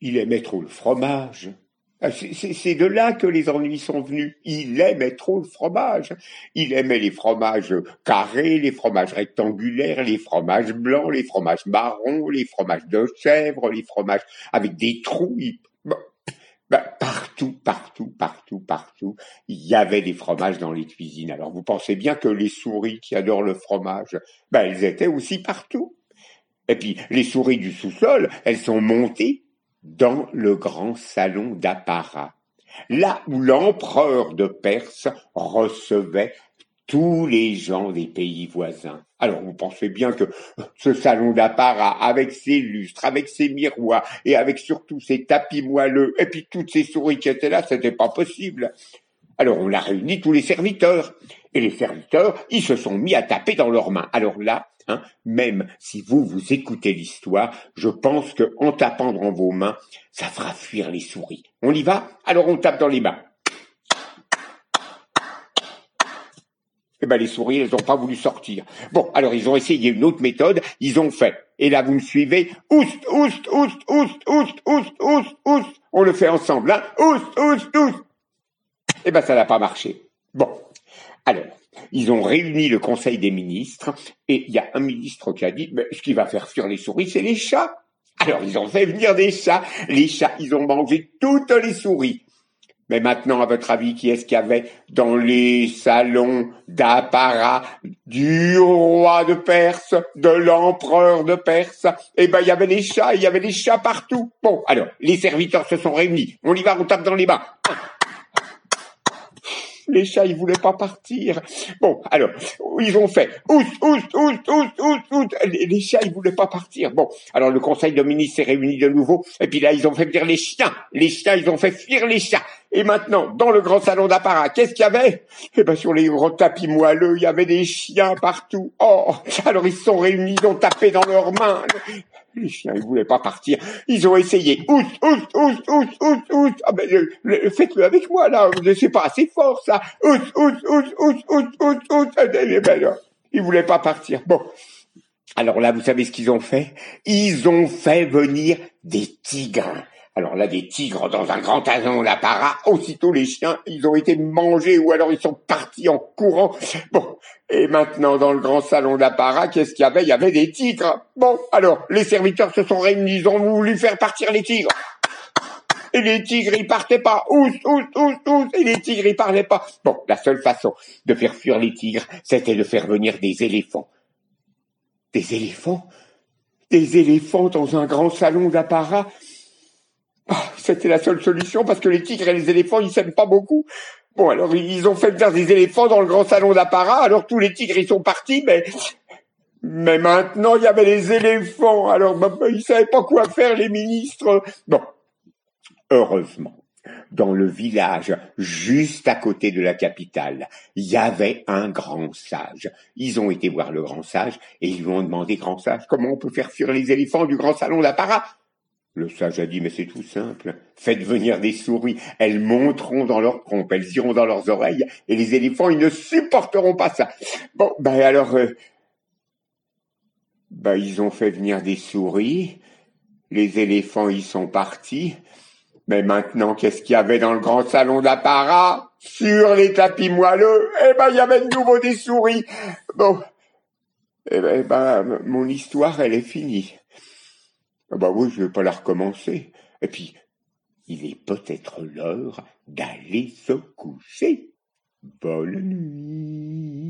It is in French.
Il aimait trop le fromage. Ah, c'est de là que les ennuis sont venus. Il aimait trop le fromage. Il aimait les fromages carrés, les fromages rectangulaires, les fromages blancs, les fromages marrons, les fromages de chèvre, les fromages avec des trous. Ben, partout, partout, partout, partout, il y avait des fromages dans les cuisines. Alors vous pensez bien que les souris qui adorent le fromage, ben, elles étaient aussi partout. Et puis les souris du sous-sol, elles sont montées dans le grand salon d'apparat, là où l'empereur de Perse recevait tous les gens des pays voisins. Alors vous pensez bien que ce salon d'apparat, avec ses lustres, avec ses miroirs, et avec surtout ses tapis moelleux, et puis toutes ces souris qui étaient là, c'était pas possible. Alors on a réuni tous les serviteurs, et les serviteurs, ils se sont mis à taper dans leurs mains. Alors là, hein, même si vous, vous écoutez l'histoire, je pense que en tapant dans vos mains, ça fera fuir les souris. On y va? Alors on tape dans les mains. Eh ben, les souris, elles n'ont pas voulu sortir. Bon, alors ils ont essayé une autre méthode, ils ont fait. Et là, vous me suivez. Oust, oust, oust, oust, oust, oust, oust, oust. On le fait ensemble, hein. Oust, oust, oust. Eh ben, ça n'a pas marché. Bon. Alors, ils ont réuni le conseil des ministres, et il y a un ministre qui a dit, mais ce qui va faire fuir les souris, c'est les chats. Alors, ils ont fait venir des chats. Les chats, ils ont mangé toutes les souris. Mais maintenant, à votre avis, qui est-ce qu'il y avait dans les salons d'apparat du roi de Perse, de l'empereur de Perse? Eh ben, il y avait des chats, il y avait des chats partout. Bon, alors, les serviteurs se sont réunis. On y va, on tape dans les mains. Les chats, ils voulaient pas partir. Bon, alors, ils ont fait? Oust, oust, oust, oust, oust, oust. Les, chats, ils voulaient pas partir. Bon, alors le conseil de ministres s'est réuni de nouveau. Et puis là, ils ont fait venir les chiens. Les chiens, ils ont fait fuir les chats. Et maintenant, dans le grand salon d'apparat, qu'est-ce qu'il y avait? Eh ben, sur les gros tapis moelleux, il y avait des chiens partout. Oh, alors ils se sont réunis, ils ont tapé dans leurs mains. Les chiens, ils voulaient pas partir. Ils ont essayé. Oust, oust, oust, oust, oust, oust. Ah ben, faites-le avec moi, là. C'est pas assez fort, ça. Oust, oust, oust, oust, oust, oust, oust. Eh ben, ils voulaient pas partir. Bon. Alors là, vous savez ce qu'ils ont fait? Ils ont fait venir des tigres. Alors là, des tigres dans un grand salon d'apparat, aussitôt les chiens, ils ont été mangés ou alors ils sont partis en courant. Bon, et maintenant dans le grand salon d'apparat, qu'est-ce qu'il y avait? Il y avait des tigres. Bon, alors les serviteurs se sont réunis, ils ont voulu faire partir les tigres. Et les tigres, ils partaient pas. Ous, ous, ous, ous. Et les tigres, ils parlaient pas. Bon, la seule façon de faire fuir les tigres, c'était de faire venir des éléphants. Des éléphants? Des éléphants dans un grand salon d'apparat c'était la seule solution parce que les tigres et les éléphants, ils s'aiment pas beaucoup. Bon, alors ils ont fait venir des éléphants dans le grand salon d'apparat. Alors tous les tigres, ils sont partis, mais mais maintenant il y avait les éléphants. Alors bah, bah, ils savaient pas quoi faire les ministres. Bon, heureusement. Dans le village, juste à côté de la capitale, il y avait un grand sage. Ils ont été voir le grand sage et ils lui ont demandé, grand sage, comment on peut faire fuir les éléphants du grand salon d'apparat? Le sage a dit, mais c'est tout simple. Faites venir des souris. Elles monteront dans leur trompe, elles iront dans leurs oreilles, et les éléphants, ils ne supporteront pas ça. Bon, ben alors, euh, ben ils ont fait venir des souris. Les éléphants, ils sont partis. Mais maintenant, qu'est-ce qu'il y avait dans le grand salon d'apparat? Sur les tapis moelleux, eh ben, il y avait de nouveau des souris. Bon, eh ben, eh ben mon histoire, elle est finie. Ah bah oui, je vais pas la recommencer. Et puis, il est peut-être l'heure d'aller se coucher. Bonne nuit.